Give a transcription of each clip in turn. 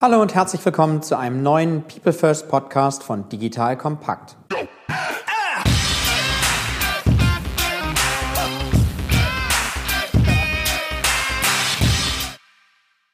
Hallo und herzlich willkommen zu einem neuen People First Podcast von Digital Kompakt.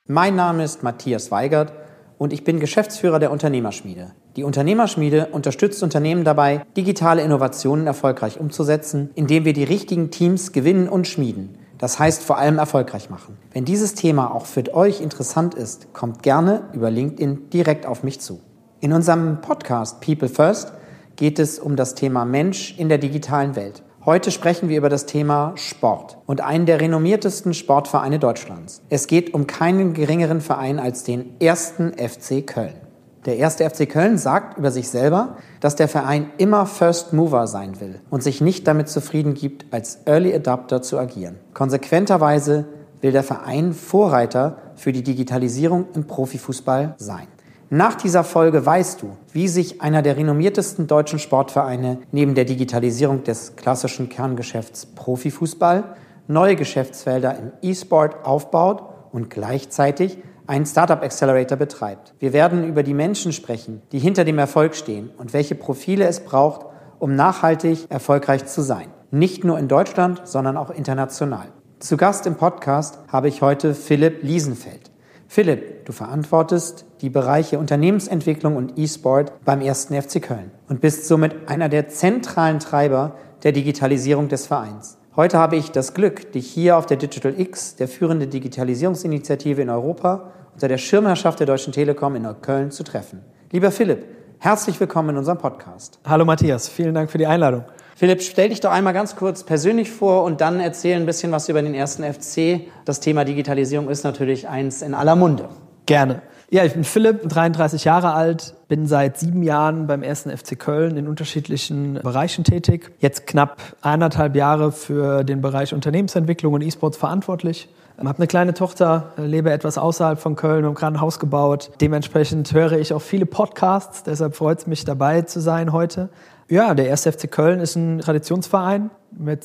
Mein Name ist Matthias Weigert und ich bin Geschäftsführer der Unternehmerschmiede. Die Unternehmerschmiede unterstützt Unternehmen dabei, digitale Innovationen erfolgreich umzusetzen, indem wir die richtigen Teams gewinnen und schmieden. Das heißt vor allem erfolgreich machen. Wenn dieses Thema auch für euch interessant ist, kommt gerne über LinkedIn direkt auf mich zu. In unserem Podcast People First geht es um das Thema Mensch in der digitalen Welt. Heute sprechen wir über das Thema Sport und einen der renommiertesten Sportvereine Deutschlands. Es geht um keinen geringeren Verein als den ersten FC Köln. Der erste FC Köln sagt über sich selber, dass der Verein immer First Mover sein will und sich nicht damit zufrieden gibt, als Early Adapter zu agieren. Konsequenterweise will der Verein Vorreiter für die Digitalisierung im Profifußball sein. Nach dieser Folge weißt du, wie sich einer der renommiertesten deutschen Sportvereine neben der Digitalisierung des klassischen Kerngeschäfts Profifußball neue Geschäftsfelder im E-Sport aufbaut und gleichzeitig einen Startup Accelerator betreibt. Wir werden über die Menschen sprechen, die hinter dem Erfolg stehen und welche Profile es braucht, um nachhaltig erfolgreich zu sein. Nicht nur in Deutschland, sondern auch international. Zu Gast im Podcast habe ich heute Philipp Liesenfeld. Philipp, du verantwortest die Bereiche Unternehmensentwicklung und E-Sport beim 1. FC Köln und bist somit einer der zentralen Treiber der Digitalisierung des Vereins. Heute habe ich das Glück, dich hier auf der Digital X, der führenden Digitalisierungsinitiative in Europa, unter der Schirmherrschaft der Deutschen Telekom in Köln zu treffen. Lieber Philipp, herzlich willkommen in unserem Podcast. Hallo Matthias, vielen Dank für die Einladung. Philipp, stell dich doch einmal ganz kurz persönlich vor und dann erzähl ein bisschen was über den ersten FC. Das Thema Digitalisierung ist natürlich eins in aller Munde. Gerne. Ja, ich bin Philipp, 33 Jahre alt, bin seit sieben Jahren beim ersten FC Köln in unterschiedlichen Bereichen tätig. Jetzt knapp eineinhalb Jahre für den Bereich Unternehmensentwicklung und E-Sports verantwortlich. Ich habe eine kleine Tochter, lebe etwas außerhalb von Köln, habe gerade ein Haus gebaut. Dementsprechend höre ich auch viele Podcasts, deshalb freut es mich dabei zu sein heute. Ja, der erste FC Köln ist ein Traditionsverein mit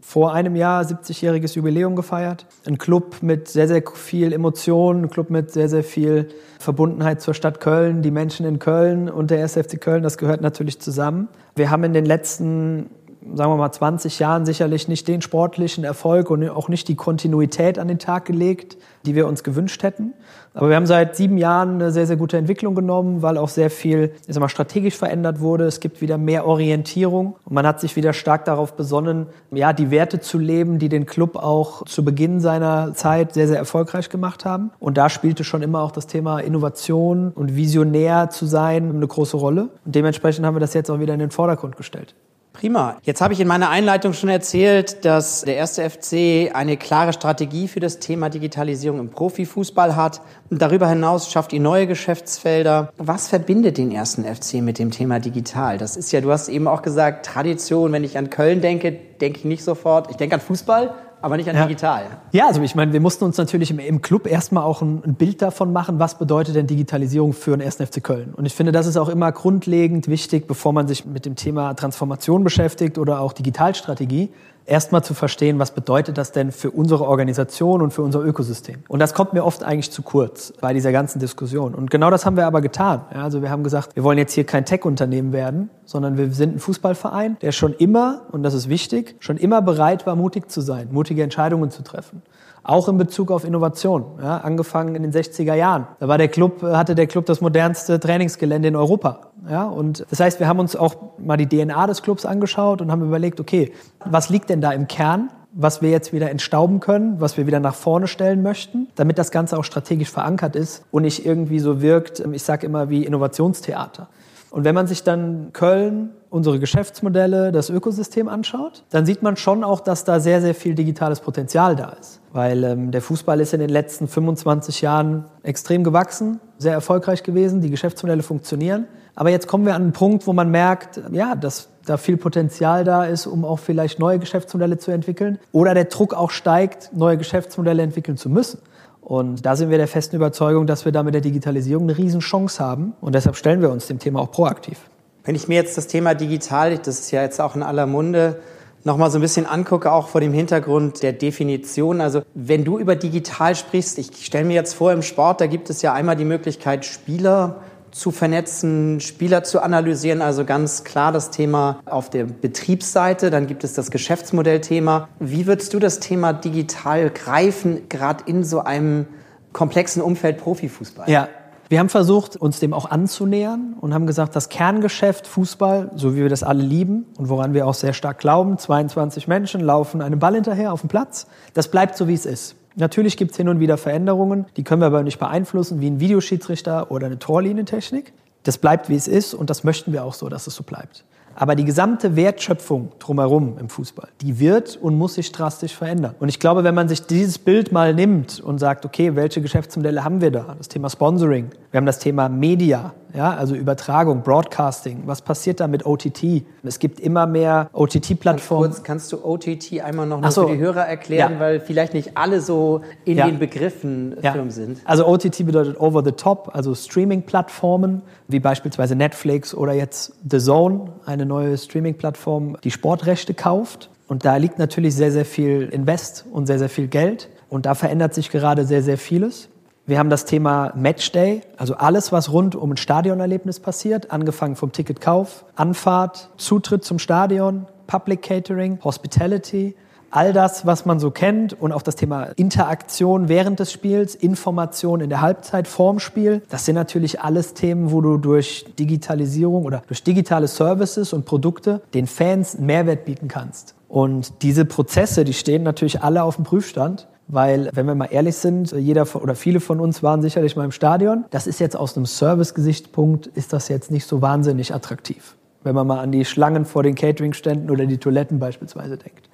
vor einem Jahr 70-jähriges Jubiläum gefeiert. Ein Club mit sehr, sehr viel Emotion, ein Club mit sehr, sehr viel Verbundenheit zur Stadt Köln, die Menschen in Köln und der 1. FC Köln, das gehört natürlich zusammen. Wir haben in den letzten sagen wir mal, 20 Jahren sicherlich nicht den sportlichen Erfolg und auch nicht die Kontinuität an den Tag gelegt, die wir uns gewünscht hätten. Aber wir haben seit sieben Jahren eine sehr, sehr gute Entwicklung genommen, weil auch sehr viel ich sag mal, strategisch verändert wurde. Es gibt wieder mehr Orientierung und man hat sich wieder stark darauf besonnen, ja, die Werte zu leben, die den Club auch zu Beginn seiner Zeit sehr, sehr erfolgreich gemacht haben. Und da spielte schon immer auch das Thema Innovation und visionär zu sein eine große Rolle. Und dementsprechend haben wir das jetzt auch wieder in den Vordergrund gestellt. Prima. Jetzt habe ich in meiner Einleitung schon erzählt, dass der erste FC eine klare Strategie für das Thema Digitalisierung im Profifußball hat. Und darüber hinaus schafft ihr neue Geschäftsfelder. Was verbindet den ersten FC mit dem Thema digital? Das ist ja, du hast eben auch gesagt, Tradition. Wenn ich an Köln denke, denke ich nicht sofort. Ich denke an Fußball, aber nicht an ja. digital. Ja, also ich meine, wir mussten uns natürlich im, im Club erstmal auch ein, ein, Bild davon machen, was bedeutet denn Digitalisierung für den 1. FC Köln. Und ich finde, das ist auch immer grundlegend wichtig, bevor man sich mit dem Thema Transformation beschäftigt oder auch Digitalstrategie, erstmal zu verstehen, was bedeutet das denn für unsere Organisation und für unser Ökosystem. Und das kommt mir oft eigentlich zu kurz bei dieser ganzen Diskussion. Und genau das haben wir aber getan. Also wir haben gesagt, wir wollen jetzt hier kein Tech-Unternehmen werden, sondern wir sind ein Fußballverein, der schon immer, und das ist wichtig, schon immer bereit war, mutig zu sein, mutige Entscheidungen zu treffen. Auch in Bezug auf Innovation, ja, angefangen in den 60er Jahren. Da war der Club, hatte der Club das modernste Trainingsgelände in Europa. Ja, und das heißt, wir haben uns auch mal die DNA des Clubs angeschaut und haben überlegt, okay, was liegt denn da im Kern? was wir jetzt wieder entstauben können, was wir wieder nach vorne stellen möchten, damit das Ganze auch strategisch verankert ist und nicht irgendwie so wirkt, ich sage immer wie Innovationstheater. Und wenn man sich dann Köln, unsere Geschäftsmodelle, das Ökosystem anschaut, dann sieht man schon auch, dass da sehr, sehr viel digitales Potenzial da ist. Weil ähm, der Fußball ist in den letzten 25 Jahren extrem gewachsen, sehr erfolgreich gewesen, die Geschäftsmodelle funktionieren. Aber jetzt kommen wir an einen Punkt, wo man merkt, ja, dass da viel Potenzial da ist, um auch vielleicht neue Geschäftsmodelle zu entwickeln. Oder der Druck auch steigt, neue Geschäftsmodelle entwickeln zu müssen. Und da sind wir der festen Überzeugung, dass wir da mit der Digitalisierung eine Riesenchance haben. Und deshalb stellen wir uns dem Thema auch proaktiv. Wenn ich mir jetzt das Thema digital, das ist ja jetzt auch in aller Munde, nochmal so ein bisschen angucke, auch vor dem Hintergrund der Definition. Also wenn du über digital sprichst, ich stelle mir jetzt vor, im Sport, da gibt es ja einmal die Möglichkeit, Spieler zu vernetzen, Spieler zu analysieren. Also ganz klar das Thema auf der Betriebsseite. Dann gibt es das Geschäftsmodellthema. Wie würdest du das Thema digital greifen, gerade in so einem komplexen Umfeld Profifußball? Ja, wir haben versucht, uns dem auch anzunähern und haben gesagt, das Kerngeschäft Fußball, so wie wir das alle lieben und woran wir auch sehr stark glauben, 22 Menschen laufen einem Ball hinterher auf dem Platz, das bleibt so, wie es ist. Natürlich gibt es hin und wieder Veränderungen, die können wir aber nicht beeinflussen, wie ein Videoschiedsrichter oder eine Torlinientechnik. Das bleibt, wie es ist und das möchten wir auch so, dass es so bleibt. Aber die gesamte Wertschöpfung drumherum im Fußball, die wird und muss sich drastisch verändern. Und ich glaube, wenn man sich dieses Bild mal nimmt und sagt, okay, welche Geschäftsmodelle haben wir da? Das Thema Sponsoring, wir haben das Thema Media, ja, also Übertragung, Broadcasting. Was passiert da mit OTT? Es gibt immer mehr OTT-Plattformen. Kurz, kannst du OTT einmal noch so. für die Hörer erklären, ja. weil vielleicht nicht alle so in ja. den Begriffen ja. firm sind. Also OTT bedeutet Over the Top, also Streaming-Plattformen, wie beispielsweise Netflix oder jetzt The Zone, eine neue Streaming-Plattform, die Sportrechte kauft. Und da liegt natürlich sehr, sehr viel Invest und sehr, sehr viel Geld. Und da verändert sich gerade sehr, sehr vieles. Wir haben das Thema Matchday, also alles, was rund um ein Stadionerlebnis passiert, angefangen vom Ticketkauf, Anfahrt, Zutritt zum Stadion, Public Catering, Hospitality, all das, was man so kennt und auch das Thema Interaktion während des Spiels, Information in der Halbzeit vorm Spiel. Das sind natürlich alles Themen, wo du durch Digitalisierung oder durch digitale Services und Produkte den Fans Mehrwert bieten kannst. Und diese Prozesse, die stehen natürlich alle auf dem Prüfstand. Weil, wenn wir mal ehrlich sind, jeder oder viele von uns waren sicherlich mal im Stadion. Das ist jetzt aus einem Service-Gesichtspunkt, ist das jetzt nicht so wahnsinnig attraktiv. Wenn man mal an die Schlangen vor den Catering-Ständen oder die Toiletten beispielsweise denkt.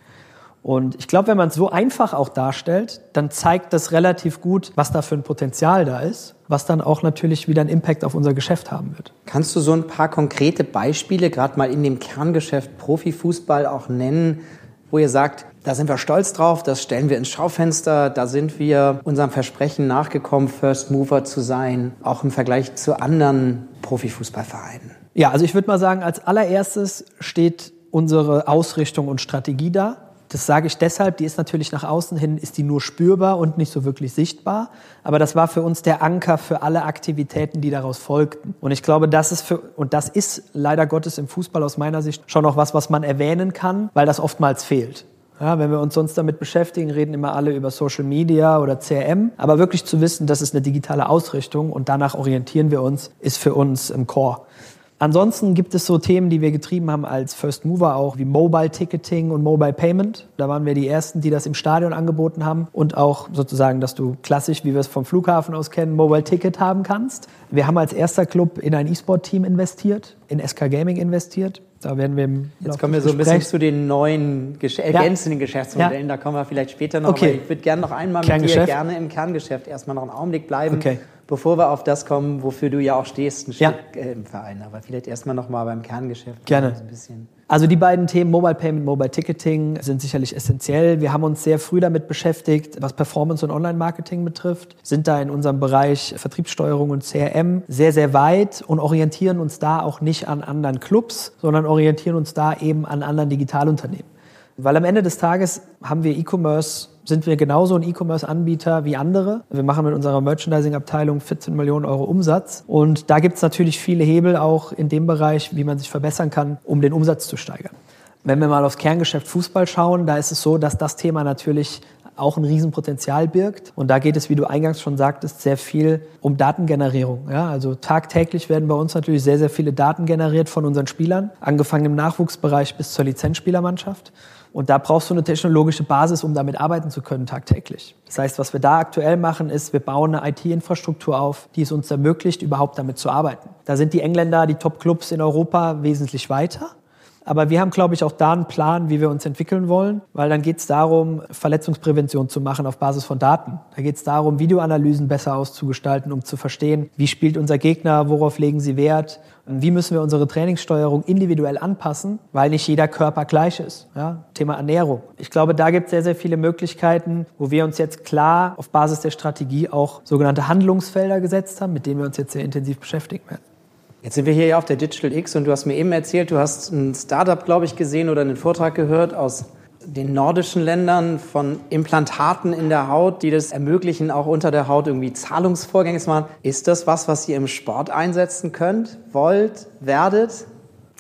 Und ich glaube, wenn man es so einfach auch darstellt, dann zeigt das relativ gut, was da für ein Potenzial da ist, was dann auch natürlich wieder einen Impact auf unser Geschäft haben wird. Kannst du so ein paar konkrete Beispiele, gerade mal in dem Kerngeschäft Profifußball auch nennen, wo ihr sagt, da sind wir stolz drauf, das stellen wir ins Schaufenster, da sind wir unserem Versprechen nachgekommen, First Mover zu sein, auch im Vergleich zu anderen Profifußballvereinen. Ja, also ich würde mal sagen, als allererstes steht unsere Ausrichtung und Strategie da. Das sage ich deshalb, die ist natürlich nach außen hin, ist die nur spürbar und nicht so wirklich sichtbar. Aber das war für uns der Anker für alle Aktivitäten, die daraus folgten. Und ich glaube, das ist für, und das ist leider Gottes im Fußball aus meiner Sicht schon noch was, was man erwähnen kann, weil das oftmals fehlt. Ja, wenn wir uns sonst damit beschäftigen, reden immer alle über Social Media oder CRM. Aber wirklich zu wissen, das ist eine digitale Ausrichtung und danach orientieren wir uns, ist für uns im Core. Ansonsten gibt es so Themen, die wir getrieben haben als First Mover auch, wie Mobile Ticketing und Mobile Payment. Da waren wir die Ersten, die das im Stadion angeboten haben und auch sozusagen, dass du klassisch, wie wir es vom Flughafen aus kennen, Mobile Ticket haben kannst. Wir haben als erster Club in ein E-Sport-Team investiert, in SK Gaming investiert. Da werden wir im Jetzt kommen wir so ein bisschen zu den neuen ergänzenden ja. Geschäftsmodellen. Ja. Da kommen wir vielleicht später noch. Okay. ich würde gerne noch einmal mit dir gerne im Kerngeschäft erstmal noch einen Augenblick bleiben. Okay bevor wir auf das kommen, wofür du ja auch stehst, ein ja. Stück äh, im Verein. Aber vielleicht erstmal nochmal beim Kerngeschäft. Gerne. So also die beiden Themen Mobile Payment, Mobile Ticketing sind sicherlich essentiell. Wir haben uns sehr früh damit beschäftigt, was Performance und Online-Marketing betrifft, sind da in unserem Bereich Vertriebssteuerung und CRM sehr, sehr weit und orientieren uns da auch nicht an anderen Clubs, sondern orientieren uns da eben an anderen Digitalunternehmen. Weil am Ende des Tages haben wir E-Commerce sind wir genauso ein E-Commerce-Anbieter wie andere. Wir machen mit unserer Merchandising-Abteilung 14 Millionen Euro Umsatz. Und da gibt es natürlich viele Hebel auch in dem Bereich, wie man sich verbessern kann, um den Umsatz zu steigern. Wenn wir mal aufs Kerngeschäft Fußball schauen, da ist es so, dass das Thema natürlich auch ein Riesenpotenzial birgt. Und da geht es, wie du eingangs schon sagtest, sehr viel um Datengenerierung. Ja, also tagtäglich werden bei uns natürlich sehr, sehr viele Daten generiert von unseren Spielern, angefangen im Nachwuchsbereich bis zur Lizenzspielermannschaft. Und da brauchst du eine technologische Basis, um damit arbeiten zu können tagtäglich. Das heißt, was wir da aktuell machen, ist, wir bauen eine IT-Infrastruktur auf, die es uns ermöglicht, überhaupt damit zu arbeiten. Da sind die Engländer, die Top-Clubs in Europa wesentlich weiter. Aber wir haben, glaube ich, auch da einen Plan, wie wir uns entwickeln wollen, weil dann geht es darum, Verletzungsprävention zu machen auf Basis von Daten. Da geht es darum, Videoanalysen besser auszugestalten, um zu verstehen, wie spielt unser Gegner, worauf legen sie Wert, wie müssen wir unsere Trainingssteuerung individuell anpassen, weil nicht jeder Körper gleich ist. Ja? Thema Ernährung. Ich glaube, da gibt es sehr, sehr viele Möglichkeiten, wo wir uns jetzt klar auf Basis der Strategie auch sogenannte Handlungsfelder gesetzt haben, mit denen wir uns jetzt sehr intensiv beschäftigen werden. Jetzt sind wir hier ja auf der Digital X und du hast mir eben erzählt, du hast ein Startup, glaube ich, gesehen oder einen Vortrag gehört aus den nordischen Ländern von Implantaten in der Haut, die das ermöglichen, auch unter der Haut irgendwie Zahlungsvorgänge zu machen. Ist das was, was ihr im Sport einsetzen könnt, wollt, werdet?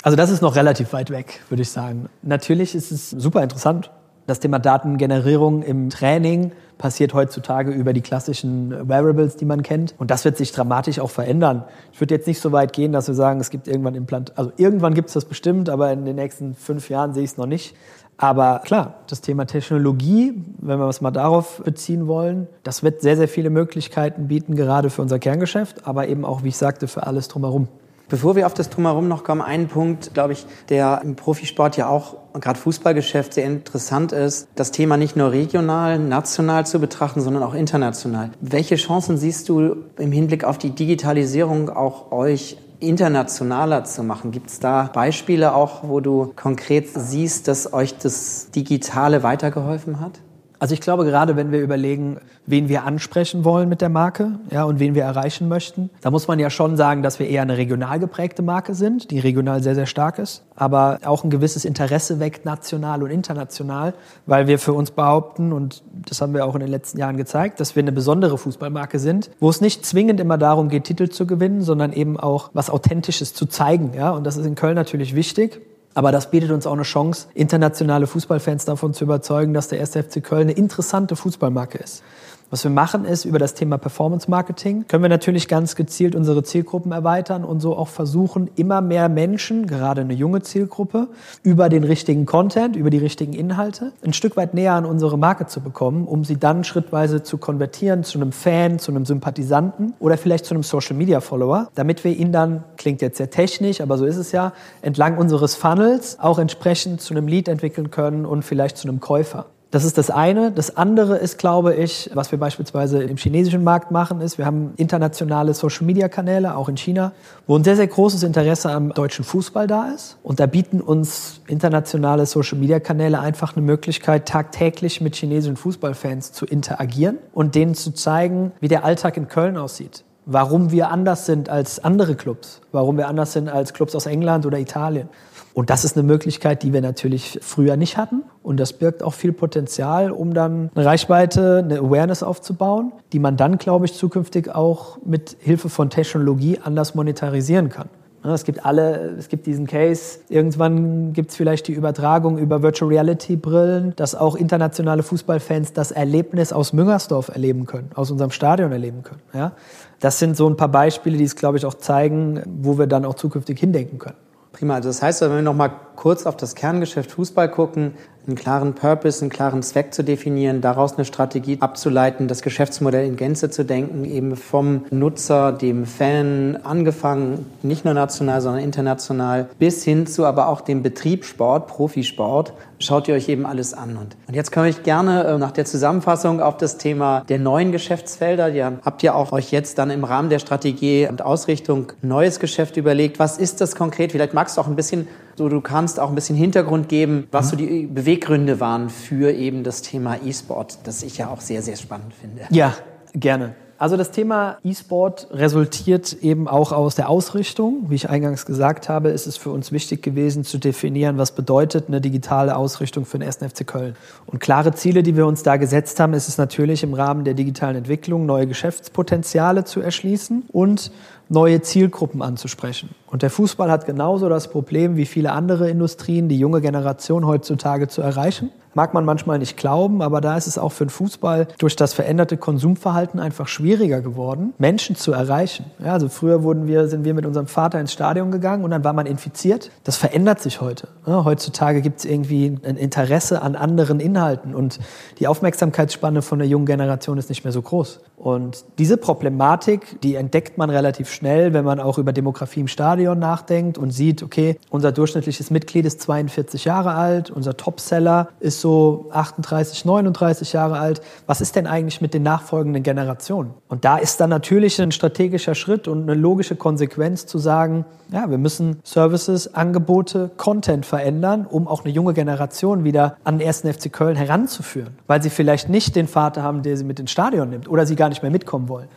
Also das ist noch relativ weit weg, würde ich sagen. Natürlich ist es super interessant. Das Thema Datengenerierung im Training passiert heutzutage über die klassischen Wearables, die man kennt. Und das wird sich dramatisch auch verändern. Ich würde jetzt nicht so weit gehen, dass wir sagen, es gibt irgendwann Implant, also irgendwann gibt es das bestimmt, aber in den nächsten fünf Jahren sehe ich es noch nicht. Aber klar, das Thema Technologie, wenn wir es mal darauf beziehen wollen, das wird sehr, sehr viele Möglichkeiten bieten, gerade für unser Kerngeschäft, aber eben auch, wie ich sagte, für alles drumherum. Bevor wir auf das Drumherum noch kommen, ein Punkt, glaube ich, der im Profisport ja auch, gerade Fußballgeschäft, sehr interessant ist, das Thema nicht nur regional, national zu betrachten, sondern auch international. Welche Chancen siehst du im Hinblick auf die Digitalisierung auch euch internationaler zu machen? Gibt es da Beispiele auch, wo du konkret siehst, dass euch das Digitale weitergeholfen hat? Also ich glaube, gerade wenn wir überlegen, wen wir ansprechen wollen mit der Marke ja, und wen wir erreichen möchten, da muss man ja schon sagen, dass wir eher eine regional geprägte Marke sind, die regional sehr, sehr stark ist, aber auch ein gewisses Interesse weckt, national und international, weil wir für uns behaupten, und das haben wir auch in den letzten Jahren gezeigt, dass wir eine besondere Fußballmarke sind, wo es nicht zwingend immer darum geht, Titel zu gewinnen, sondern eben auch was Authentisches zu zeigen. Ja? Und das ist in Köln natürlich wichtig. Aber das bietet uns auch eine Chance, internationale Fußballfans davon zu überzeugen, dass der 1. FC Köln eine interessante Fußballmarke ist. Was wir machen ist, über das Thema Performance Marketing können wir natürlich ganz gezielt unsere Zielgruppen erweitern und so auch versuchen, immer mehr Menschen, gerade eine junge Zielgruppe, über den richtigen Content, über die richtigen Inhalte, ein Stück weit näher an unsere Marke zu bekommen, um sie dann schrittweise zu konvertieren zu einem Fan, zu einem Sympathisanten oder vielleicht zu einem Social Media Follower, damit wir ihn dann, klingt jetzt sehr technisch, aber so ist es ja, entlang unseres Funnels auch entsprechend zu einem Lead entwickeln können und vielleicht zu einem Käufer. Das ist das eine. Das andere ist, glaube ich, was wir beispielsweise im chinesischen Markt machen, ist, wir haben internationale Social-Media-Kanäle, auch in China, wo ein sehr, sehr großes Interesse am deutschen Fußball da ist. Und da bieten uns internationale Social-Media-Kanäle einfach eine Möglichkeit, tagtäglich mit chinesischen Fußballfans zu interagieren und denen zu zeigen, wie der Alltag in Köln aussieht warum wir anders sind als andere Clubs, warum wir anders sind als Clubs aus England oder Italien. Und das ist eine Möglichkeit, die wir natürlich früher nicht hatten. Und das birgt auch viel Potenzial, um dann eine Reichweite, eine Awareness aufzubauen, die man dann, glaube ich, zukünftig auch mit Hilfe von Technologie anders monetarisieren kann. Es gibt alle, es gibt diesen Case. Irgendwann gibt es vielleicht die Übertragung über Virtual Reality Brillen, dass auch internationale Fußballfans das Erlebnis aus Müngersdorf erleben können, aus unserem Stadion erleben können. Ja? Das sind so ein paar Beispiele, die es, glaube ich, auch zeigen, wo wir dann auch zukünftig hindenken können. Prima. Also das heißt, wenn wir noch mal kurz auf das Kerngeschäft Fußball gucken, einen klaren Purpose, einen klaren Zweck zu definieren, daraus eine Strategie abzuleiten, das Geschäftsmodell in Gänze zu denken, eben vom Nutzer, dem Fan angefangen, nicht nur national, sondern international, bis hin zu aber auch dem Betriebssport, Profisport, schaut ihr euch eben alles an. Und, jetzt komme ich gerne äh, nach der Zusammenfassung auf das Thema der neuen Geschäftsfelder. Ihr habt ja auch euch jetzt dann im Rahmen der Strategie und Ausrichtung neues Geschäft überlegt. Was ist das konkret? Vielleicht magst du auch ein bisschen so, du kannst auch ein bisschen Hintergrund geben, was so die Beweggründe waren für eben das Thema E-Sport, das ich ja auch sehr, sehr spannend finde. Ja, gerne. Also das Thema E-Sport resultiert eben auch aus der Ausrichtung. Wie ich eingangs gesagt habe, ist es für uns wichtig gewesen zu definieren, was bedeutet eine digitale Ausrichtung für den 1. FC Köln. Und klare Ziele, die wir uns da gesetzt haben, ist es natürlich im Rahmen der digitalen Entwicklung neue Geschäftspotenziale zu erschließen und neue Zielgruppen anzusprechen. Und der Fußball hat genauso das Problem wie viele andere Industrien, die junge Generation heutzutage zu erreichen. Mag man manchmal nicht glauben, aber da ist es auch für den Fußball durch das veränderte Konsumverhalten einfach schwieriger geworden, Menschen zu erreichen. Ja, also früher wurden wir, sind wir mit unserem Vater ins Stadion gegangen und dann war man infiziert. Das verändert sich heute. Ja, heutzutage gibt es irgendwie ein Interesse an anderen Inhalten und die Aufmerksamkeitsspanne von der jungen Generation ist nicht mehr so groß. Und diese Problematik, die entdeckt man relativ schnell, wenn man auch über Demografie im Stadion nachdenkt und sieht, okay, unser durchschnittliches Mitglied ist 42 Jahre alt, unser Topseller ist so 38, 39 Jahre alt. Was ist denn eigentlich mit den nachfolgenden Generationen? Und da ist dann natürlich ein strategischer Schritt und eine logische Konsequenz zu sagen, ja, wir müssen Services, Angebote, Content verändern, um auch eine junge Generation wieder an den ersten FC Köln heranzuführen, weil sie vielleicht nicht den Vater haben, der sie mit ins Stadion nimmt oder sie gar nicht mehr mitkommen wollen.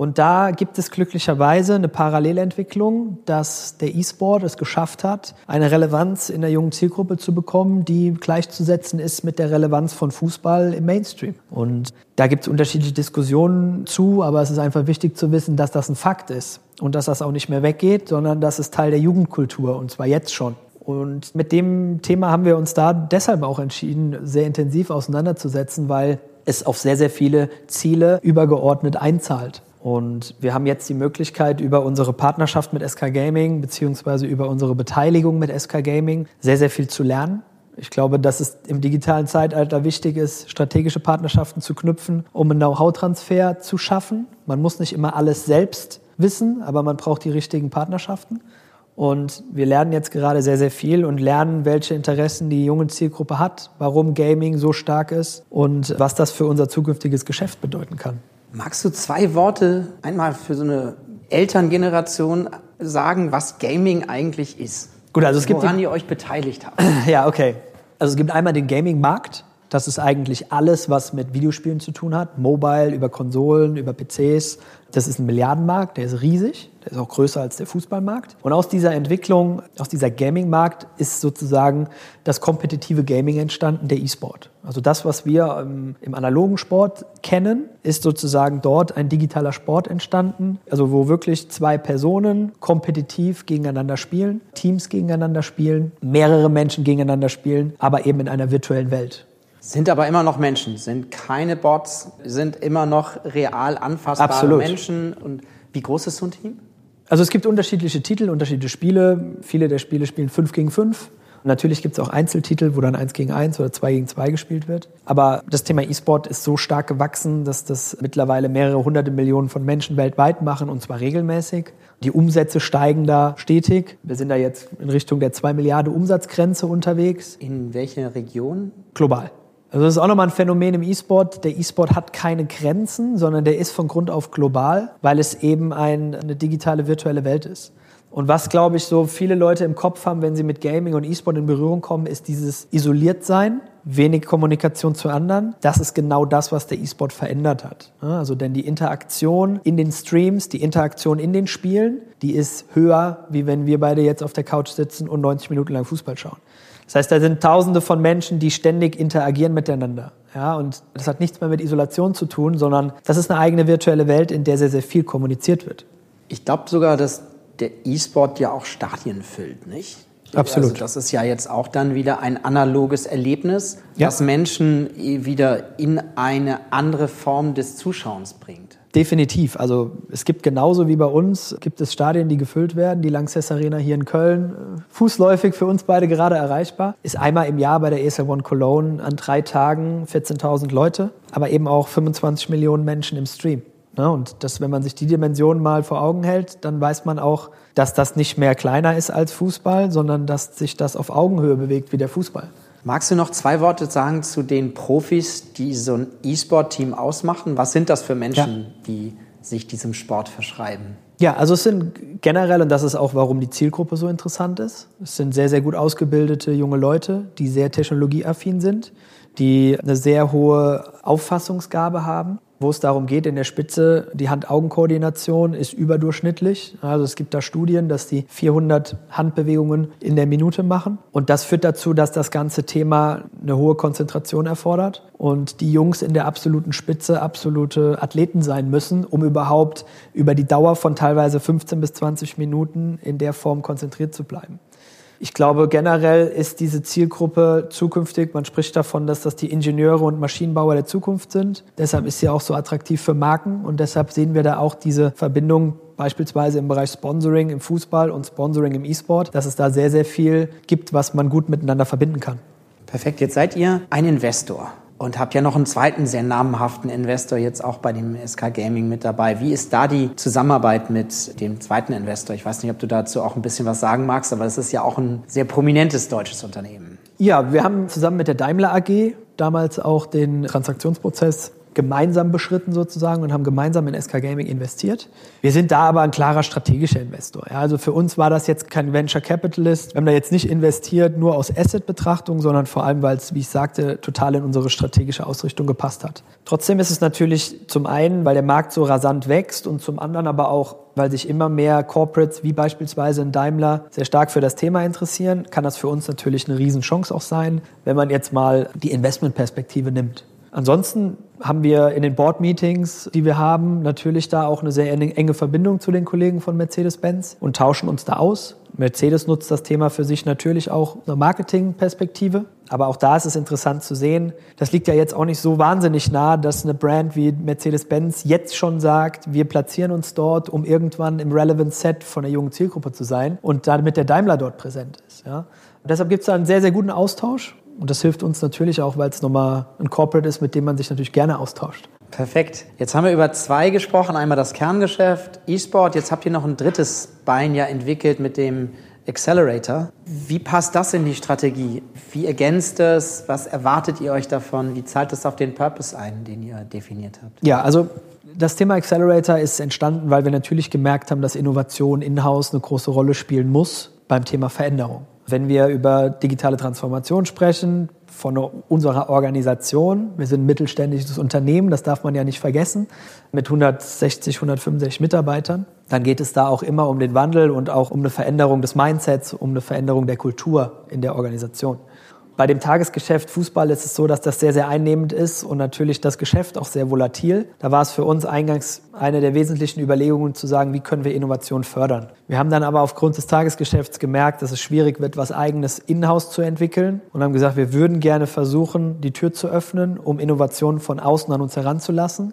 Und da gibt es glücklicherweise eine Parallelentwicklung, dass der E-Sport es geschafft hat, eine Relevanz in der jungen Zielgruppe zu bekommen, die gleichzusetzen ist mit der Relevanz von Fußball im Mainstream. Und da gibt es unterschiedliche Diskussionen zu, aber es ist einfach wichtig zu wissen, dass das ein Fakt ist und dass das auch nicht mehr weggeht, sondern das ist Teil der Jugendkultur und zwar jetzt schon. Und mit dem Thema haben wir uns da deshalb auch entschieden, sehr intensiv auseinanderzusetzen, weil es auf sehr, sehr viele Ziele übergeordnet einzahlt. Und wir haben jetzt die Möglichkeit, über unsere Partnerschaft mit SK Gaming beziehungsweise über unsere Beteiligung mit SK Gaming sehr, sehr viel zu lernen. Ich glaube, dass es im digitalen Zeitalter wichtig ist, strategische Partnerschaften zu knüpfen, um einen Know-how-Transfer zu schaffen. Man muss nicht immer alles selbst wissen, aber man braucht die richtigen Partnerschaften. Und wir lernen jetzt gerade sehr, sehr viel und lernen, welche Interessen die junge Zielgruppe hat, warum Gaming so stark ist und was das für unser zukünftiges Geschäft bedeuten kann. Magst du zwei Worte einmal für so eine Elterngeneration sagen, was Gaming eigentlich ist? Gut, also es gibt woran ihr euch beteiligt habt. Ja, okay. Also es gibt einmal den Gaming-Markt. Das ist eigentlich alles, was mit Videospielen zu tun hat. Mobile, über Konsolen, über PCs. Das ist ein Milliardenmarkt, der ist riesig. Der ist auch größer als der Fußballmarkt. Und aus dieser Entwicklung, aus dieser Gaming-Markt ist sozusagen das kompetitive Gaming entstanden, der E-Sport. Also das, was wir im, im, analogen Sport kennen, ist sozusagen dort ein digitaler Sport entstanden. Also wo wirklich zwei Personen kompetitiv gegeneinander spielen, Teams gegeneinander spielen, mehrere Menschen gegeneinander spielen, aber eben in einer virtuellen Welt. Sind aber immer noch Menschen, sind keine Bots, sind immer noch real anfassbare Absolut. Menschen. Und wie groß ist so ein Team? Also es gibt unterschiedliche Titel, unterschiedliche Spiele. Viele der Spiele spielen 5 gegen 5. Natürlich gibt es auch Einzeltitel, wo dann 1 gegen 1 oder 2 gegen 2 gespielt wird. Aber das Thema E-Sport ist so stark gewachsen, dass das mittlerweile mehrere hunderte Millionen von Menschen weltweit machen und zwar regelmäßig. Die Umsätze steigen da stetig. Wir sind da jetzt in Richtung der 2 Milliarden Umsatzgrenze unterwegs. In welcher Region? Global. Also das ist auch nochmal ein Phänomen im E-Sport. Der E-Sport hat keine Grenzen, sondern der ist von Grund auf global, weil es eben ein, eine digitale virtuelle Welt ist. Und was, glaube ich, so viele Leute im Kopf haben, wenn sie mit Gaming und E-Sport in Berührung kommen, ist dieses Isoliertsein, wenig Kommunikation zu anderen. Das ist genau das, was der E-Sport verändert hat. Also denn die Interaktion in den Streams, die Interaktion in den Spielen, die ist höher, wie wenn wir beide jetzt auf der Couch sitzen und 90 Minuten lang Fußball schauen. Das heißt, da sind Tausende von Menschen, die ständig interagieren miteinander. Ja, und das hat nichts mehr mit Isolation zu tun, sondern das ist eine eigene virtuelle Welt, in der sehr, sehr viel kommuniziert wird. Ich glaube sogar, dass der E-Sport ja auch Stadien füllt, nicht? Absolut. Also das ist ja jetzt auch dann wieder ein analoges Erlebnis, ja. das Menschen wieder in eine andere Form des Zuschauens bringt. Definitiv. Also es gibt genauso wie bei uns, gibt es Stadien, die gefüllt werden. Die Lanxess Arena hier in Köln, äh, fußläufig für uns beide gerade erreichbar, ist einmal im Jahr bei der ESL One Cologne an drei Tagen 14.000 Leute, aber eben auch 25 Millionen Menschen im Stream. Und das, wenn man sich die Dimension mal vor Augen hält, dann weiß man auch, dass das nicht mehr kleiner ist als Fußball, sondern dass sich das auf Augenhöhe bewegt wie der Fußball. Magst du noch zwei Worte sagen zu den Profis, die so ein E-Sport-Team ausmachen? Was sind das für Menschen, ja. die sich diesem Sport verschreiben? Ja, also es sind generell, und das ist auch, warum die Zielgruppe so interessant ist, es sind sehr, sehr gut ausgebildete junge Leute, die sehr technologieaffin sind, die eine sehr hohe Auffassungsgabe haben wo es darum geht, in der Spitze, die Hand-Augen-Koordination ist überdurchschnittlich. Also es gibt da Studien, dass die 400 Handbewegungen in der Minute machen. Und das führt dazu, dass das ganze Thema eine hohe Konzentration erfordert und die Jungs in der absoluten Spitze absolute Athleten sein müssen, um überhaupt über die Dauer von teilweise 15 bis 20 Minuten in der Form konzentriert zu bleiben. Ich glaube, generell ist diese Zielgruppe zukünftig, man spricht davon, dass das die Ingenieure und Maschinenbauer der Zukunft sind. Deshalb ist sie auch so attraktiv für Marken und deshalb sehen wir da auch diese Verbindung beispielsweise im Bereich Sponsoring im Fußball und Sponsoring im E-Sport, dass es da sehr, sehr viel gibt, was man gut miteinander verbinden kann. Perfekt, jetzt seid ihr ein Investor und habt ja noch einen zweiten sehr namhaften Investor jetzt auch bei dem SK Gaming mit dabei. Wie ist da die Zusammenarbeit mit dem zweiten Investor? Ich weiß nicht, ob du dazu auch ein bisschen was sagen magst, aber es ist ja auch ein sehr prominentes deutsches Unternehmen. Ja, wir haben zusammen mit der Daimler AG damals auch den Transaktionsprozess gemeinsam beschritten sozusagen und haben gemeinsam in SK Gaming investiert. Wir sind da aber ein klarer strategischer Investor. Ja, also für uns war das jetzt kein Venture Capitalist. Wir haben da jetzt nicht investiert nur aus Asset-Betrachtung, sondern vor allem, weil es, wie ich sagte, total in unsere strategische Ausrichtung gepasst hat. Trotzdem ist es natürlich zum einen, weil der Markt so rasant wächst und zum anderen aber auch, weil sich immer mehr Corporates wie beispielsweise in Daimler sehr stark für das Thema interessieren, kann das für uns natürlich eine Riesenchance auch sein, wenn man jetzt mal die Investmentperspektive nimmt. Ansonsten haben wir in den Board-Meetings, die wir haben, natürlich da auch eine sehr enge Verbindung zu den Kollegen von Mercedes-Benz und tauschen uns da aus. Mercedes nutzt das Thema für sich natürlich auch eine Marketing-Perspektive. Aber auch da ist es interessant zu sehen, das liegt ja jetzt auch nicht so wahnsinnig nah, dass eine Brand wie Mercedes-Benz jetzt schon sagt, wir platzieren uns dort, um irgendwann im Relevant Set von der jungen Zielgruppe zu sein und damit der Daimler dort präsent ist. Ja. Deshalb gibt es da einen sehr, sehr guten Austausch und das hilft uns natürlich auch, weil es nochmal ein Corporate ist, mit dem man sich natürlich gerne austauscht. Perfekt. Jetzt haben wir über zwei gesprochen. Einmal das Kerngeschäft, E-Sport. Jetzt habt ihr noch ein drittes Bein ja entwickelt mit dem Accelerator. Wie passt das in die Strategie? Wie ergänzt es? Was erwartet ihr euch davon? Wie zahlt es auf den Purpose ein, den ihr definiert habt? Ja, also das Thema Accelerator ist entstanden, weil wir natürlich gemerkt haben, dass Innovation in-house eine große Rolle spielen muss beim Thema Veränderung. Wenn wir über digitale Transformation sprechen, von unserer Organisation, wir sind ein mittelständisches Unternehmen, das darf man ja nicht vergessen, mit 160, 165 Mitarbeitern, dann geht es da auch immer um den Wandel und auch um eine Veränderung des Mindsets, um eine Veränderung der Kultur in der Organisation. Bei dem Tagesgeschäft Fußball ist es so, dass das sehr, sehr einnehmend ist und natürlich das Geschäft auch sehr volatil. Da war es für uns eingangs eine der wesentlichen Überlegungen zu sagen, wie können wir Innovation fördern. Wir haben dann aber aufgrund des Tagesgeschäfts gemerkt, dass es schwierig wird, was eigenes in-house zu entwickeln und haben gesagt, wir würden gerne versuchen, die Tür zu öffnen, um Innovationen von außen an uns heranzulassen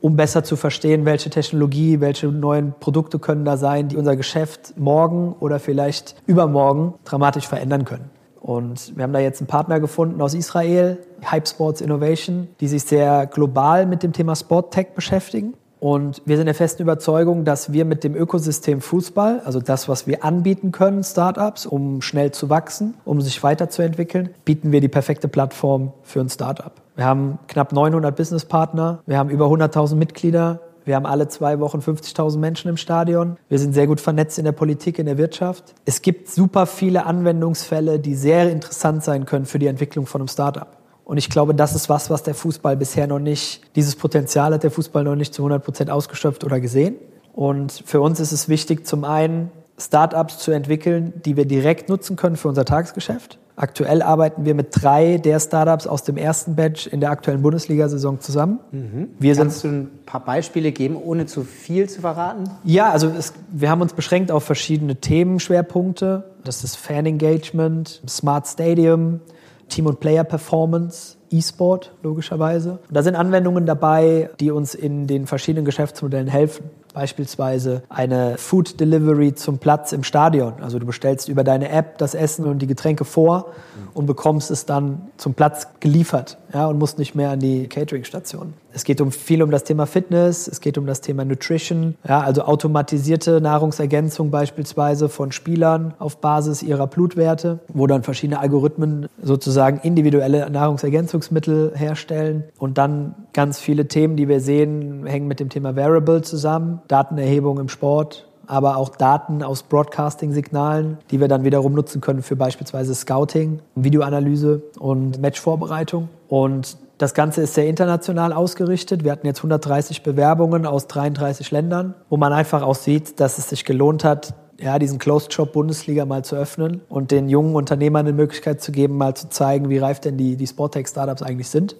um besser zu verstehen, welche Technologie, welche neuen Produkte können da sein, die unser Geschäft morgen oder vielleicht übermorgen dramatisch verändern können. Und wir haben da jetzt einen Partner gefunden aus Israel, Hype Sports Innovation, die sich sehr global mit dem Thema Sport Tech beschäftigen. Und wir sind der festen Überzeugung, dass wir mit dem Ökosystem Fußball, also das, was wir anbieten können, Startups, um schnell zu wachsen, um sich weiterzuentwickeln, bieten wir die perfekte Plattform für ein Startup. Wir haben knapp 900 Businesspartner, wir haben über 100.000 Mitglieder, wir haben alle zwei Wochen 50.000 Menschen im Stadion. Wir sind sehr gut vernetzt in der Politik, in der Wirtschaft. Es gibt super viele Anwendungsfälle, die sehr interessant sein können für die Entwicklung von einem Startup. Und ich glaube, das ist was, was der Fußball bisher noch nicht, dieses Potenzial hat der Fußball noch nicht zu 100 Prozent ausgeschöpft oder gesehen. Und für uns ist es wichtig, zum einen Startups zu entwickeln, die wir direkt nutzen können für unser Tagesgeschäft. Aktuell arbeiten wir mit drei der Startups aus dem ersten Batch in der aktuellen Bundesliga-Saison zusammen. Mhm. Wir Kannst du ein paar Beispiele geben, ohne zu viel zu verraten? Ja, also es, wir haben uns beschränkt auf verschiedene Themenschwerpunkte. Das ist Fan Engagement, Smart Stadium, Team- und Player-Performance, E-Sport logischerweise. Da sind Anwendungen dabei, die uns in den verschiedenen Geschäftsmodellen helfen. Beispielsweise eine Food Delivery zum Platz im Stadion. Also du bestellst über deine App das Essen und die Getränke vor und bekommst es dann zum Platz geliefert ja, und musst nicht mehr an die Catering-Station. Es geht um viel um das Thema Fitness, es geht um das Thema Nutrition, ja, also automatisierte Nahrungsergänzung beispielsweise von Spielern auf Basis ihrer Blutwerte, wo dann verschiedene Algorithmen sozusagen individuelle Nahrungsergänzungsmittel herstellen und dann ganz viele Themen, die wir sehen, hängen mit dem Thema Variable zusammen, Datenerhebung im Sport, aber auch Daten aus Broadcasting-Signalen, die wir dann wiederum nutzen können für beispielsweise Scouting, Videoanalyse und Matchvorbereitung. Und das Ganze ist sehr international ausgerichtet. Wir hatten jetzt 130 Bewerbungen aus 33 Ländern, wo man einfach auch sieht, dass es sich gelohnt hat, ja, diesen Closed Shop Bundesliga mal zu öffnen und den jungen Unternehmern eine Möglichkeit zu geben, mal zu zeigen, wie reif denn die, die Sporttech-Startups eigentlich sind.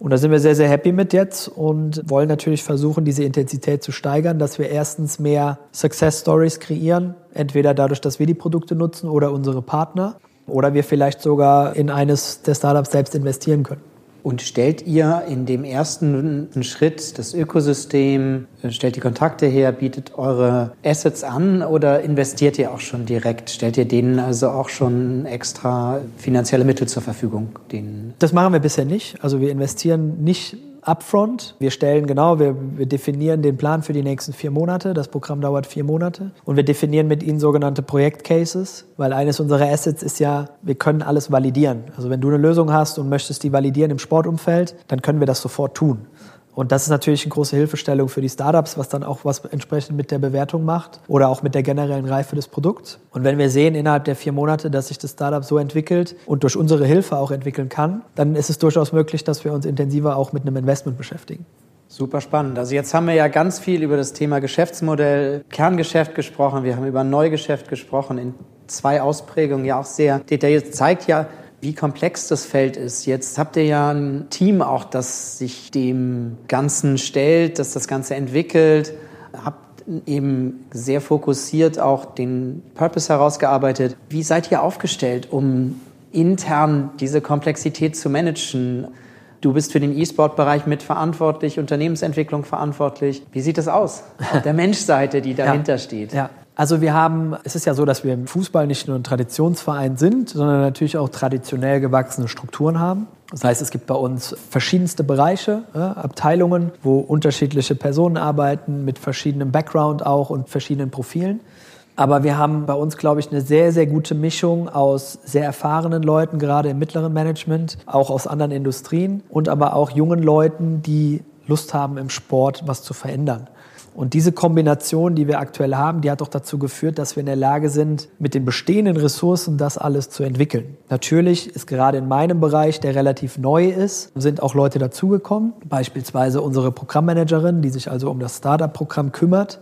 Und da sind wir sehr, sehr happy mit jetzt und wollen natürlich versuchen, diese Intensität zu steigern, dass wir erstens mehr Success Stories kreieren, entweder dadurch, dass wir die Produkte nutzen oder unsere Partner oder wir vielleicht sogar in eines der Startups selbst investieren können. Und stellt ihr in dem ersten Schritt das Ökosystem, äh, stellt die Kontakte her, bietet eure Assets an oder investiert ihr auch schon direkt? Stellt ihr denen also auch schon extra finanzielle Mittel zur Verfügung? Den das machen wir bisher nicht. Also wir investieren nicht upfront. Wir stellen genau, wir, wir definieren den Plan für die nächsten vier Monate. Das Programm dauert vier Monate. Und wir definieren mit ihnen sogenannte Projektcases, weil eines unserer Assets ist ja, wir können alles validieren. Also wenn du eine Lösung hast und möchtest die validieren im Sportumfeld, dann können wir das sofort tun. Und das ist natürlich eine große Hilfestellung für die Startups, was dann auch was entsprechend mit der Bewertung macht oder auch mit der generellen Reife des Produkts. Und wenn wir sehen innerhalb der vier Monate, dass sich das Startup so entwickelt und durch unsere Hilfe auch entwickeln kann, dann ist es durchaus möglich, dass wir uns intensiver auch mit einem Investment beschäftigen. Super spannend. Also jetzt haben wir ja ganz viel über das Thema Geschäftsmodell, Kerngeschäft gesprochen. Wir haben über Neugeschäft gesprochen in zwei Ausprägungen, ja auch sehr detailliert. Zeigt ja, wie komplex das Feld ist. Jetzt habt ihr ja ein Team auch, das sich dem Ganzen stellt, das das Ganze entwickelt. Habt eben sehr fokussiert auch den Purpose herausgearbeitet. Wie seid ihr aufgestellt, um intern diese Komplexität zu managen? Du bist für den E-Sport-Bereich mitverantwortlich, Unternehmensentwicklung verantwortlich. Wie sieht das aus auf der Menschseite, die dahinter ja. steht? Ja. Also wir haben, es ist ja so, dass wir im Fußball nicht nur ein Traditionsverein sind, sondern natürlich auch traditionell gewachsene Strukturen haben. Das heißt, es gibt bei uns verschiedenste Bereiche, Abteilungen, wo unterschiedliche Personen arbeiten, mit verschiedenem Background auch und verschiedenen Profilen. Aber wir haben bei uns, glaube ich, eine sehr, sehr gute Mischung aus sehr erfahrenen Leuten, gerade im mittleren Management, auch aus anderen Industrien und aber auch jungen Leuten, die Lust haben, im Sport was zu verändern. Und diese Kombination, die wir aktuell haben, die hat auch dazu geführt, dass wir in der Lage sind, mit den bestehenden Ressourcen das alles zu entwickeln. Natürlich ist gerade in meinem Bereich, der relativ neu ist, sind auch Leute dazugekommen. Beispielsweise unsere Programmmanagerin, die sich also um das Startup-Programm kümmert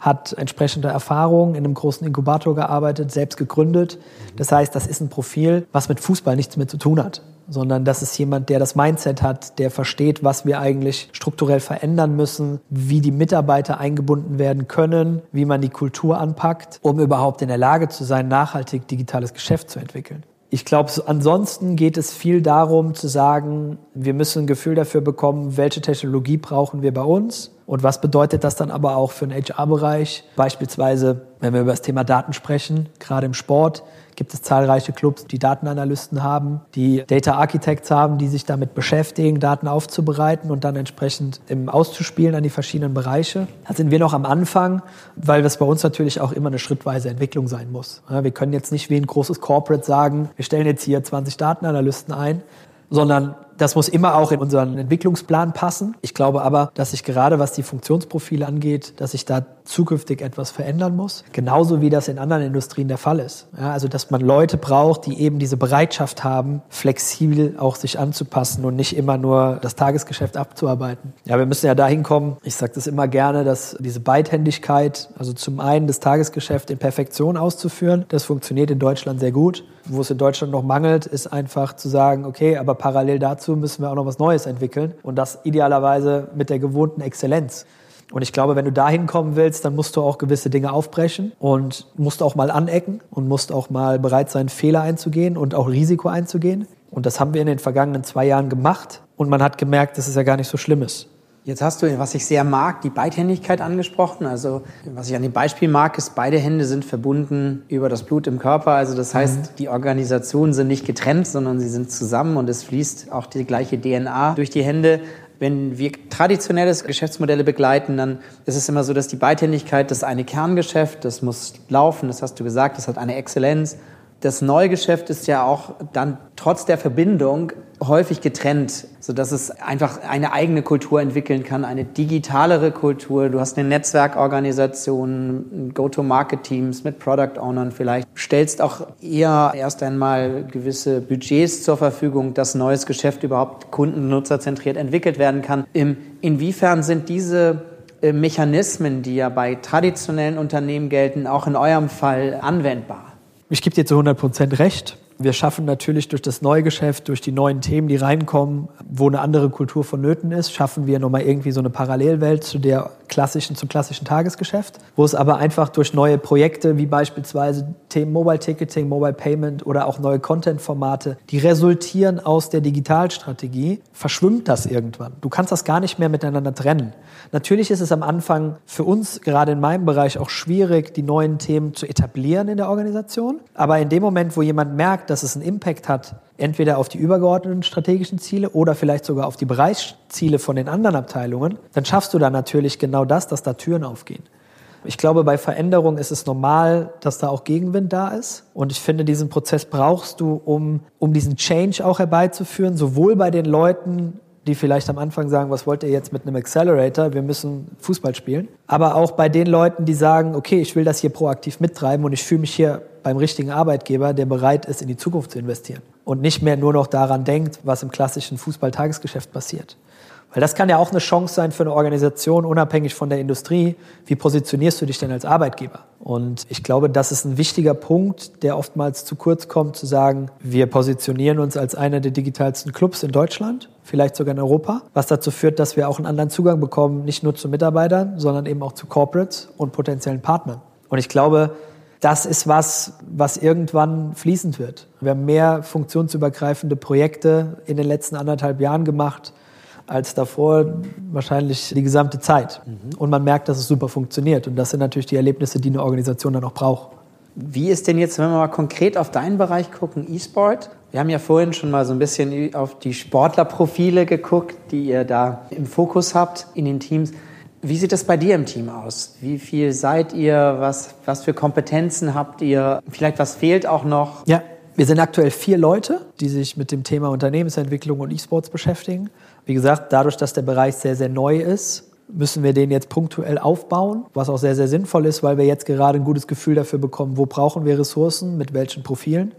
hat entsprechende Erfahrungen in einem großen Inkubator gearbeitet, selbst gegründet. Das heißt, das ist ein Profil, was mit Fußball nichts mehr zu tun hat, sondern das ist jemand, der das Mindset hat, der versteht, was wir eigentlich strukturell verändern müssen, wie die Mitarbeiter eingebunden werden können, wie man die Kultur anpackt, um überhaupt in der Lage zu sein, nachhaltig digitales Geschäft zu entwickeln. Ich glaube, ansonsten geht es viel darum zu sagen, wir müssen ein Gefühl dafür bekommen, welche Technologie brauchen wir bei uns und was bedeutet das dann aber auch für den HR-Bereich. Beispielsweise, wenn wir über das Thema Daten sprechen, gerade im Sport, gibt es zahlreiche Clubs, die Datenanalysten haben, die Data Architects haben, die sich damit beschäftigen, Daten aufzubereiten und dann entsprechend im auszuspielen an die verschiedenen Bereiche. Da sind wir noch am Anfang, weil das bei uns natürlich auch immer eine schrittweise Entwicklung sein muss. Wir können jetzt nicht wie ein großes Corporate sagen, wir stellen jetzt hier 20 Datenanalysten ein, sondern das muss immer auch in unseren Entwicklungsplan passen. Ich glaube aber, dass sich gerade was die Funktionsprofile angeht, dass sich da zukünftig etwas verändern muss. Genauso wie das in anderen Industrien der Fall ist. Ja, also, dass man Leute braucht, die eben diese Bereitschaft haben, flexibel auch sich anzupassen und nicht immer nur das Tagesgeschäft abzuarbeiten. Ja, wir müssen ja dahin kommen. Ich sage das immer gerne, dass diese Beidhändigkeit, also zum einen das Tagesgeschäft in Perfektion auszuführen, das funktioniert in Deutschland sehr gut. Wo es in Deutschland noch mangelt, ist einfach zu sagen, okay, aber parallel dazu müssen wir auch noch was Neues entwickeln und das idealerweise mit der gewohnten Exzellenz. Und ich glaube, wenn du dahin kommen willst, dann musst du auch gewisse Dinge aufbrechen und musst auch mal anecken und musst auch mal bereit sein, Fehler einzugehen und auch Risiko einzugehen. Und das haben wir in den vergangenen zwei Jahren gemacht und man hat gemerkt, dass es ja gar nicht so schlimm ist. Jetzt hast du, was ich sehr mag, die Beidhändigkeit angesprochen. Also was ich an dem Beispiel mag, ist, beide Hände sind verbunden über das Blut im Körper. Also das heißt, mhm. die Organisationen sind nicht getrennt, sondern sie sind zusammen und es fließt auch die gleiche DNA durch die Hände. Wenn wir traditionelles Geschäftsmodelle begleiten, dann ist es immer so, dass die Beidhändigkeit, das eine Kerngeschäft, das muss laufen, das hast du gesagt, das hat eine Exzellenz das Neugeschäft ist ja auch dann trotz der Verbindung häufig getrennt, so dass es einfach eine eigene Kultur entwickeln kann, eine digitalere Kultur. Du hast eine Netzwerkorganisation, Go-to-Market-Teams mit Product Ownern vielleicht. Stellst auch eher erst einmal gewisse Budgets zur Verfügung, dass neues Geschäft überhaupt kundennutzerzentriert entwickelt werden kann. Inwiefern sind diese äh, Mechanismen, die ja bei traditionellen Unternehmen gelten, auch in eurem Fall anwendbar? Ich gebe dir zu 100 Prozent recht. Wir schaffen natürlich durch das Neugeschäft, durch die neuen Themen, die reinkommen, wo eine andere Kultur vonnöten ist, schaffen wir nochmal irgendwie so eine Parallelwelt zu der klassischen, zum klassischen Tagesgeschäft, wo es aber einfach durch neue Projekte wie beispielsweise Themen Mobile Ticketing, Mobile Payment oder auch neue Content-Formate, die resultieren aus der Digitalstrategie, verschwimmt das irgendwann. Du kannst das gar nicht mehr miteinander trennen. Natürlich ist es am Anfang für uns, gerade in meinem Bereich, auch schwierig, die neuen Themen zu etablieren in der Organisation. Aber in dem Moment, wo jemand merkt, dass es einen Impact hat, entweder auf die übergeordneten strategischen Ziele oder vielleicht sogar auf die Bereichsziele von den anderen Abteilungen, dann schaffst du da natürlich genau das, dass da Türen aufgehen. Ich glaube, bei Veränderung ist es normal, dass da auch Gegenwind da ist. Und ich finde, diesen Prozess brauchst du, um, um diesen Change auch herbeizuführen, sowohl bei den Leuten, die vielleicht am Anfang sagen, was wollt ihr jetzt mit einem Accelerator? Wir müssen Fußball spielen. Aber auch bei den Leuten, die sagen, okay, ich will das hier proaktiv mittreiben und ich fühle mich hier beim richtigen Arbeitgeber, der bereit ist, in die Zukunft zu investieren und nicht mehr nur noch daran denkt, was im klassischen Fußball-Tagesgeschäft passiert. Weil das kann ja auch eine Chance sein für eine Organisation, unabhängig von der Industrie. Wie positionierst du dich denn als Arbeitgeber? Und ich glaube, das ist ein wichtiger Punkt, der oftmals zu kurz kommt, zu sagen, wir positionieren uns als einer der digitalsten Clubs in Deutschland, vielleicht sogar in Europa, was dazu führt, dass wir auch einen anderen Zugang bekommen, nicht nur zu Mitarbeitern, sondern eben auch zu Corporates und potenziellen Partnern. Und ich glaube, das ist was, was irgendwann fließend wird. Wir haben mehr funktionsübergreifende Projekte in den letzten anderthalb Jahren gemacht als davor wahrscheinlich die gesamte Zeit. Mhm. Und man merkt, dass es super funktioniert. Und das sind natürlich die Erlebnisse, die eine Organisation dann auch braucht. Wie ist denn jetzt, wenn wir mal konkret auf deinen Bereich gucken, E-Sport? Wir haben ja vorhin schon mal so ein bisschen auf die Sportlerprofile geguckt, die ihr da im Fokus habt in den Teams. Wie sieht das bei dir im Team aus? Wie viel seid ihr? Was, was für Kompetenzen habt ihr? Vielleicht was fehlt auch noch? Ja, wir sind aktuell vier Leute, die sich mit dem Thema Unternehmensentwicklung und E-Sports beschäftigen. Wie gesagt, dadurch, dass der Bereich sehr, sehr neu ist, müssen wir den jetzt punktuell aufbauen, was auch sehr, sehr sinnvoll ist, weil wir jetzt gerade ein gutes Gefühl dafür bekommen, wo brauchen wir Ressourcen, mit welchen Profilen.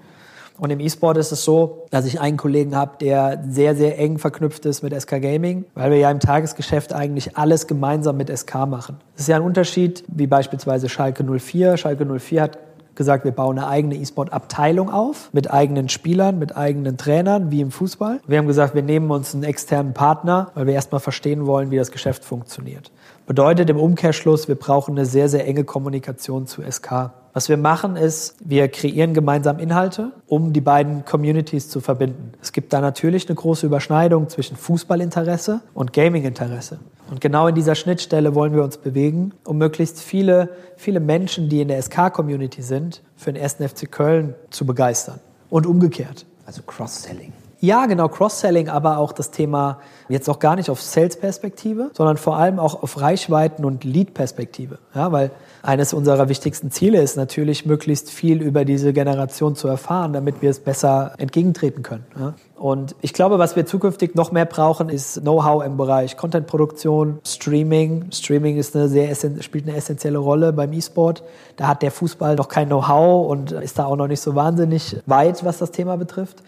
Und im E-Sport ist es so, dass ich einen Kollegen habe, der sehr, sehr eng verknüpft ist mit SK Gaming, weil wir ja im Tagesgeschäft eigentlich alles gemeinsam mit SK machen. Das ist ja ein Unterschied, wie beispielsweise Schalke 04. Schalke 04 hat gesagt, wir bauen eine eigene E-Sport-Abteilung auf mit eigenen Spielern, mit eigenen Trainern, wie im Fußball. Wir haben gesagt, wir nehmen uns einen externen Partner, weil wir erstmal verstehen wollen, wie das Geschäft funktioniert. Bedeutet im Umkehrschluss, wir brauchen eine sehr, sehr enge Kommunikation zu SK. Was wir machen ist, wir kreieren gemeinsam Inhalte, um die beiden Communities zu verbinden. Es gibt da natürlich eine große Überschneidung zwischen Fußballinteresse und Gaminginteresse. Und genau in dieser Schnittstelle wollen wir uns bewegen, um möglichst viele, viele Menschen, die in der SK-Community sind, für den 1. FC Köln zu begeistern. Und umgekehrt. Also Cross-Selling. Ja, genau, Cross-Selling, aber auch das Thema jetzt auch gar nicht auf Sales-Perspektive, sondern vor allem auch auf Reichweiten- und Lead-Perspektive. Ja, weil eines unserer wichtigsten Ziele ist natürlich, möglichst viel über diese Generation zu erfahren, damit wir es besser entgegentreten können. Ja. Und ich glaube, was wir zukünftig noch mehr brauchen, ist Know-how im Bereich Content-Produktion, Streaming. Streaming ist eine sehr, spielt eine essentielle Rolle beim E-Sport. Da hat der Fußball noch kein Know-how und ist da auch noch nicht so wahnsinnig weit, was das Thema betrifft.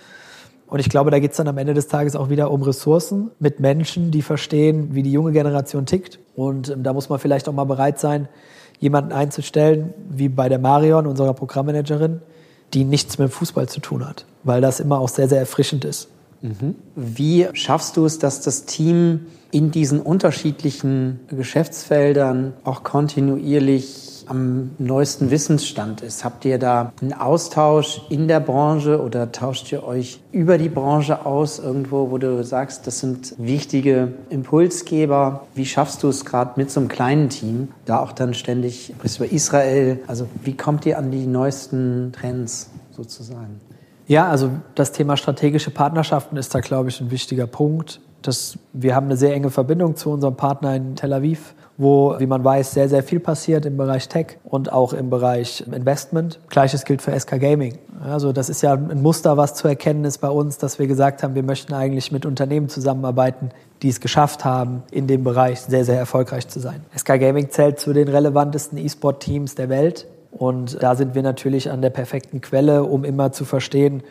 Und ich glaube, da geht es dann am Ende des Tages auch wieder um Ressourcen mit Menschen, die verstehen, wie die junge Generation tickt. Und ähm, da muss man vielleicht auch mal bereit sein, jemanden einzustellen, wie bei der Marion, unserer Programmmanagerin, die nichts mit dem Fußball zu tun hat, weil das immer auch sehr, sehr erfrischend ist. Mhm. Wie schaffst du es, dass das Team in diesen unterschiedlichen Geschäftsfeldern auch kontinuierlich am neuesten Wissensstand ist? Habt ihr da einen Austausch in der Branche oder tauscht ihr euch über die Branche aus irgendwo, wo du sagst, das sind wichtige Impulsgeber? Wie schaffst du es gerade mit so einem kleinen Team, da auch dann ständig bis über Israel? Also wie kommt ihr an die neuesten Trends sozusagen? Ja, also das Thema strategische Partnerschaften ist da, glaube ich, ein wichtiger Punkt. Das, wir haben eine sehr enge Verbindung zu unserem Partner in Tel Aviv wo, wie man weiß, sehr, sehr viel passiert im Bereich Tech und auch im Bereich Investment. Gleiches gilt für SK Gaming. Also das ist ja ein Muster, was zu erkennen ist bei uns, dass wir gesagt haben, wir möchten eigentlich mit Unternehmen zusammenarbeiten, die es geschafft haben, in dem Bereich sehr, sehr erfolgreich zu sein. SK Gaming zählt zu den relevantesten E-Sport-Teams der Welt. Und da sind wir natürlich an der perfekten Quelle, um immer zu verstehen,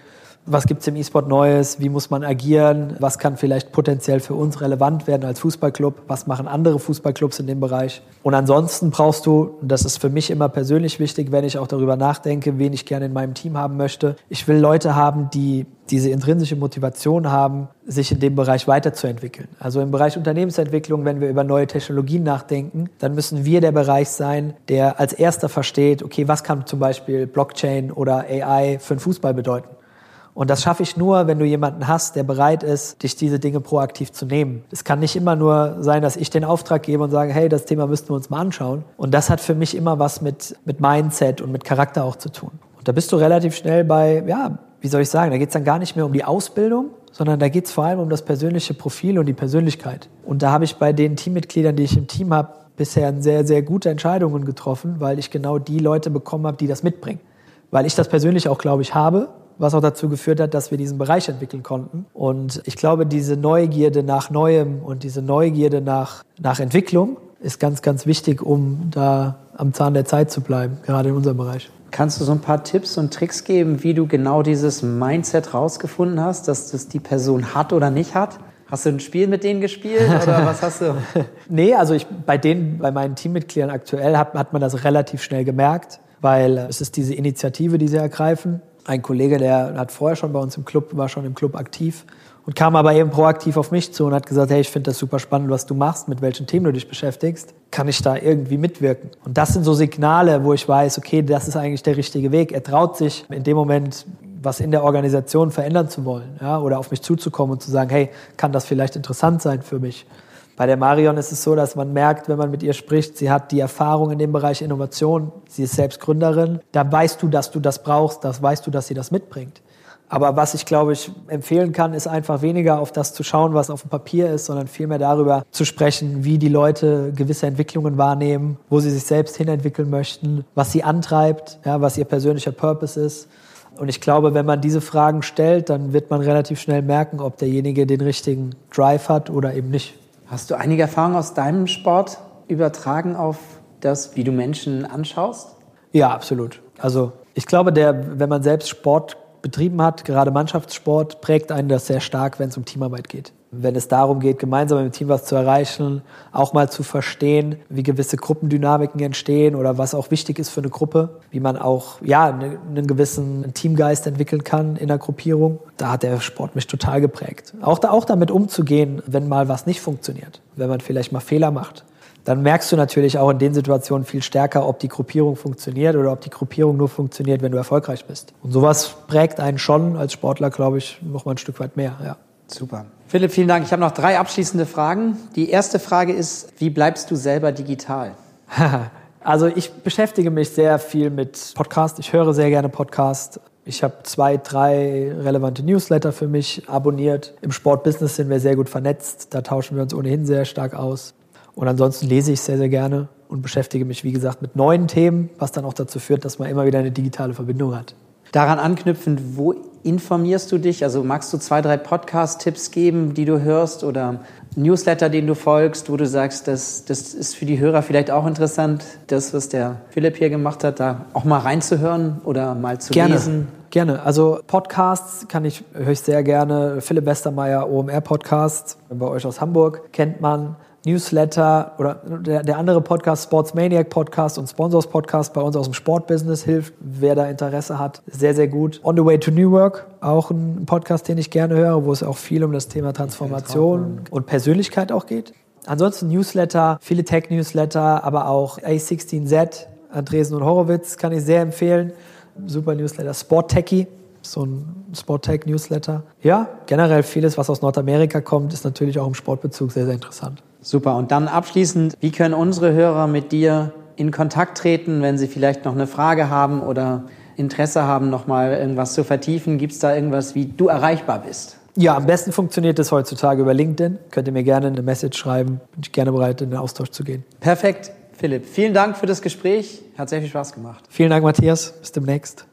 was gibt es im E-Sport Neues, wie muss man agieren, was kann vielleicht potenziell für uns relevant werden als Fußballclub, was machen andere Fußballclubs in dem Bereich. Und ansonsten brauchst du, das ist für mich immer persönlich wichtig, wenn ich auch darüber nachdenke, wen ich gerne in meinem Team haben möchte. Ich will Leute haben, die diese intrinsische Motivation haben, sich in dem Bereich weiterzuentwickeln. Also im Bereich Unternehmensentwicklung, wenn wir über neue Technologien nachdenken, dann müssen wir der Bereich sein, der als erster versteht, okay, was kann zum Beispiel Blockchain oder AI für den Fußball bedeuten? Und das schaffe ich nur, wenn du jemanden hast, der bereit ist, dich diese Dinge proaktiv zu nehmen. Es kann nicht immer nur sein, dass ich den Auftrag gebe und sage, hey, das Thema müssten wir uns mal anschauen. Und das hat für mich immer was mit, mit Mindset und mit Charakter auch zu tun. Und da bist du relativ schnell bei, ja, wie soll ich sagen, da geht es dann gar nicht mehr um die Ausbildung, sondern da geht es vor allem um das persönliche Profil und die Persönlichkeit. Und da habe ich bei den Teammitgliedern, die ich im Team habe, bisher sehr, sehr gute Entscheidungen getroffen, weil ich genau die Leute bekommen habe, die das mitbringen. Weil ich das persönlich auch, glaube ich, habe was auch dazu geführt hat, dass wir diesen Bereich entwickeln konnten. Und ich glaube, diese Neugierde nach Neuem und diese Neugierde nach, nach Entwicklung ist ganz, ganz wichtig, um da am Zahn der Zeit zu bleiben, gerade in unserem Bereich. Kannst du so ein paar Tipps und Tricks geben, wie du genau dieses Mindset rausgefunden hast, dass das die Person hat oder nicht hat? Hast du ein Spiel mit denen gespielt oder was hast du? nee, also ich, bei denen, bei meinen Teammitgliedern aktuell hat, hat man das relativ schnell gemerkt, weil es ist diese Initiative, die sie ergreifen. Ein Kollege, der hat vorher schon bei uns im Club, war schon im Club aktiv und kam aber eben proaktiv auf mich zu und hat gesagt, hey, ich finde das super spannend, was du machst, mit welchen Themen du dich beschäftigst. Kann ich da irgendwie mitwirken? Und das sind so Signale, wo ich weiß, okay, das ist eigentlich der richtige Weg. Er traut sich in dem Moment was in der Organisation verändern zu wollen ja, oder auf mich zuzukommen und zu sagen, hey, kann das vielleicht interessant sein für mich? Bei der Marion ist es so, dass man merkt, wenn man mit ihr spricht, sie hat die Erfahrung in dem Bereich Innovation, sie ist selbst Gründerin, da weißt du, dass du das brauchst, das weißt du, dass sie das mitbringt. Aber was ich, glaube ich, empfehlen kann, ist einfach weniger auf das zu schauen, was auf dem Papier ist, sondern vielmehr darüber zu sprechen, wie die Leute gewisse Entwicklungen wahrnehmen, wo sie sich selbst hinentwickeln möchten, was sie antreibt, ja, was ihr persönlicher Purpose ist. Und ich glaube, wenn man diese Fragen stellt, dann wird man relativ schnell merken, ob derjenige den richtigen Drive hat oder eben nicht. Hast du einige Erfahrungen aus deinem Sport übertragen auf das, wie du Menschen anschaust? Ja, absolut. Also ich glaube, der, wenn man selbst Sport betrieben hat, gerade Mannschaftssport, prägt einen das sehr stark, wenn es um Teamarbeit geht. Wenn es darum geht, gemeinsam im Team was zu erreichen, auch mal zu verstehen, wie gewisse Gruppendynamiken entstehen oder was auch wichtig ist für eine Gruppe, wie man auch ja, einen gewissen Teamgeist entwickeln kann in der Gruppierung, da hat der Sport mich total geprägt. Auch, da, auch damit umzugehen, wenn mal was nicht funktioniert, wenn man vielleicht mal Fehler macht dann merkst du natürlich auch in den Situationen viel stärker, ob die Gruppierung funktioniert oder ob die Gruppierung nur funktioniert, wenn du erfolgreich bist. Und sowas prägt einen schon als Sportler, glaube ich, noch mal ein Stück weit mehr. Ja. Super. Philipp, vielen Dank. Ich habe noch drei abschließende Fragen. Die erste Frage ist, wie bleibst du selber digital? also ich beschäftige mich sehr viel mit Podcast. Ich höre sehr gerne Podcast. Ich habe zwei, drei relevante Newsletter für mich abonniert. Im Sportbusiness sind wir sehr gut vernetzt. Da tauschen wir uns ohnehin sehr stark aus. Und ansonsten lese ich sehr, sehr gerne und beschäftige mich, wie gesagt, mit neuen Themen, was dann auch dazu führt, dass man immer wieder eine digitale Verbindung hat. Daran anknüpfend, wo informierst du dich? Also magst du zwei, drei Podcast-Tipps geben, die du hörst oder Newsletter, den du folgst, wo du sagst, das, das ist für die Hörer vielleicht auch interessant, das, was der Philipp hier gemacht hat, da auch mal reinzuhören oder mal zu gerne. lesen? Gerne. Also Podcasts kann ich, höre ich sehr gerne. Philipp Westermeier, OMR Podcast, bei euch aus Hamburg, kennt man. Newsletter oder der, der andere Podcast, Sportsmaniac Podcast und Sponsors Podcast bei uns aus dem Sportbusiness hilft, wer da Interesse hat, sehr, sehr gut. On the Way to New Work, auch ein Podcast, den ich gerne höre, wo es auch viel um das Thema Transformation und Persönlichkeit auch geht. Ansonsten Newsletter, viele Tech-Newsletter, aber auch A16Z, Andresen und Horowitz kann ich sehr empfehlen. Super Newsletter. Sport Techie, so ein Sport-Tech Newsletter. Ja, generell vieles, was aus Nordamerika kommt, ist natürlich auch im Sportbezug sehr, sehr interessant. Super. Und dann abschließend, wie können unsere Hörer mit dir in Kontakt treten, wenn sie vielleicht noch eine Frage haben oder Interesse haben, nochmal irgendwas zu vertiefen? Gibt es da irgendwas, wie du erreichbar bist? Ja, am besten funktioniert das heutzutage über LinkedIn. Könnt ihr mir gerne eine Message schreiben. Bin ich gerne bereit, in den Austausch zu gehen. Perfekt. Philipp, vielen Dank für das Gespräch. Hat sehr viel Spaß gemacht. Vielen Dank, Matthias. Bis demnächst.